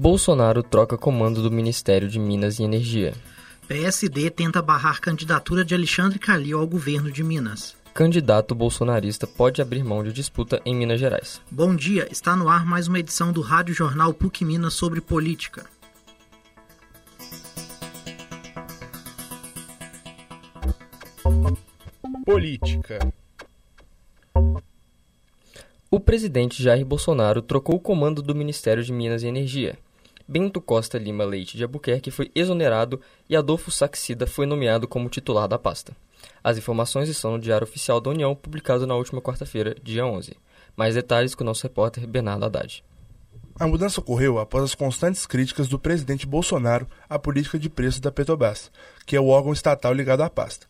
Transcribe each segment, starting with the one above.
Bolsonaro troca comando do Ministério de Minas e Energia. PSD tenta barrar candidatura de Alexandre Calil ao governo de Minas. Candidato bolsonarista pode abrir mão de disputa em Minas Gerais. Bom dia, está no ar mais uma edição do Rádio Jornal PUC Minas sobre política. Política. O presidente Jair Bolsonaro trocou o comando do Ministério de Minas e Energia. Bento Costa Lima Leite de Albuquerque foi exonerado e Adolfo Saxida foi nomeado como titular da pasta. As informações estão no Diário Oficial da União, publicado na última quarta-feira, dia 11. Mais detalhes com o nosso repórter Bernardo Haddad. A mudança ocorreu após as constantes críticas do presidente Bolsonaro à política de preços da Petrobras, que é o órgão estatal ligado à pasta.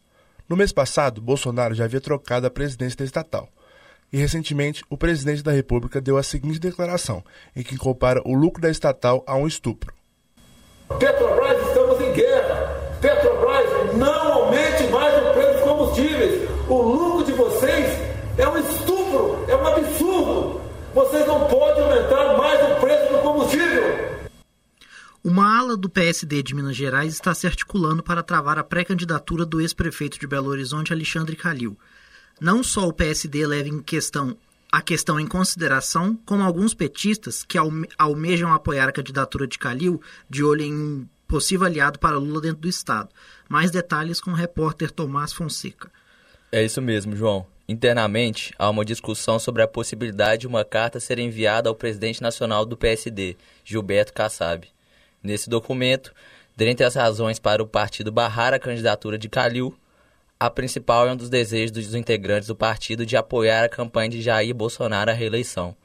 No mês passado, Bolsonaro já havia trocado a presidência da estatal. E recentemente, o presidente da República deu a seguinte declaração, em que compara o lucro da estatal a um estupro. Petrobras, estamos em guerra. Petrobras, não aumente mais o preço dos combustíveis. O lucro de vocês é um estupro, é um absurdo. Vocês não podem aumentar mais o preço do combustível. Uma ala do PSD de Minas Gerais está se articulando para travar a pré-candidatura do ex-prefeito de Belo Horizonte, Alexandre Calil. Não só o PSD leva em questão a questão em consideração, como alguns petistas que alme almejam apoiar a candidatura de Calil, de olho em um possível aliado para Lula dentro do Estado. Mais detalhes com o repórter Tomás Fonseca. É isso mesmo, João. Internamente, há uma discussão sobre a possibilidade de uma carta ser enviada ao presidente nacional do PSD, Gilberto Kassab. Nesse documento, dentre as razões para o partido barrar a candidatura de Calil, a principal é um dos desejos dos integrantes do partido de apoiar a campanha de Jair Bolsonaro à reeleição.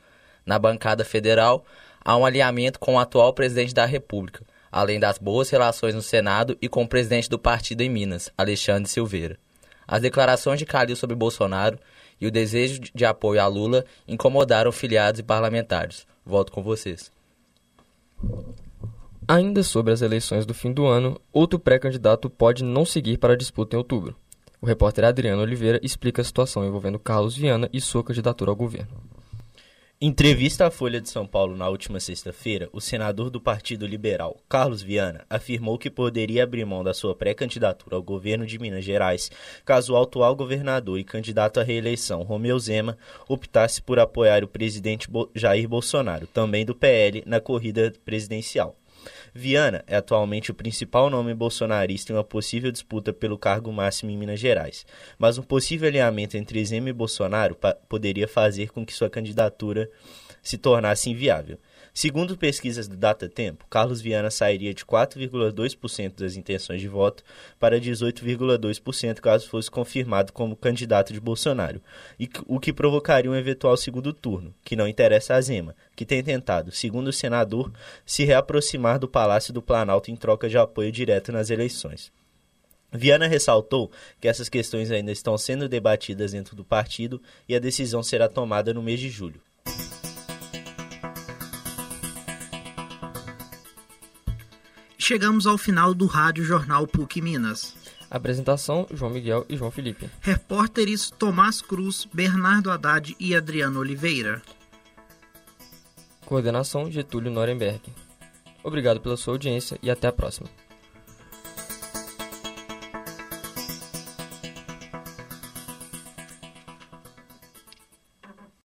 Na bancada federal, há um alinhamento com o atual presidente da República, além das boas relações no Senado e com o presidente do partido em Minas, Alexandre Silveira. As declarações de Calil sobre Bolsonaro e o desejo de apoio a Lula incomodaram filiados e parlamentares. Volto com vocês. Ainda sobre as eleições do fim do ano, outro pré-candidato pode não seguir para a disputa em outubro. O repórter Adriano Oliveira explica a situação envolvendo Carlos Viana e sua candidatura ao governo. Em entrevista à Folha de São Paulo na última sexta-feira, o senador do Partido Liberal, Carlos Viana, afirmou que poderia abrir mão da sua pré-candidatura ao governo de Minas Gerais caso o atual governador e candidato à reeleição, Romeu Zema, optasse por apoiar o presidente Jair Bolsonaro, também do PL, na corrida presidencial. Viana é atualmente o principal nome bolsonarista em uma possível disputa pelo cargo máximo em Minas Gerais, mas um possível alinhamento entre Zema e Bolsonaro poderia fazer com que sua candidatura se tornasse inviável. Segundo pesquisas do Datatempo, Carlos Viana sairia de 4,2% das intenções de voto para 18,2% caso fosse confirmado como candidato de Bolsonaro, e o que provocaria um eventual segundo turno, que não interessa a Zema, que tem tentado, segundo o senador, se reaproximar do Palácio do Planalto em troca de apoio direto nas eleições. Viana ressaltou que essas questões ainda estão sendo debatidas dentro do partido e a decisão será tomada no mês de julho. Chegamos ao final do Rádio Jornal PUC Minas. Apresentação: João Miguel e João Felipe. Repórteres: Tomás Cruz, Bernardo Haddad e Adriano Oliveira. Coordenação: Getúlio Nuremberg. Obrigado pela sua audiência e até a próxima.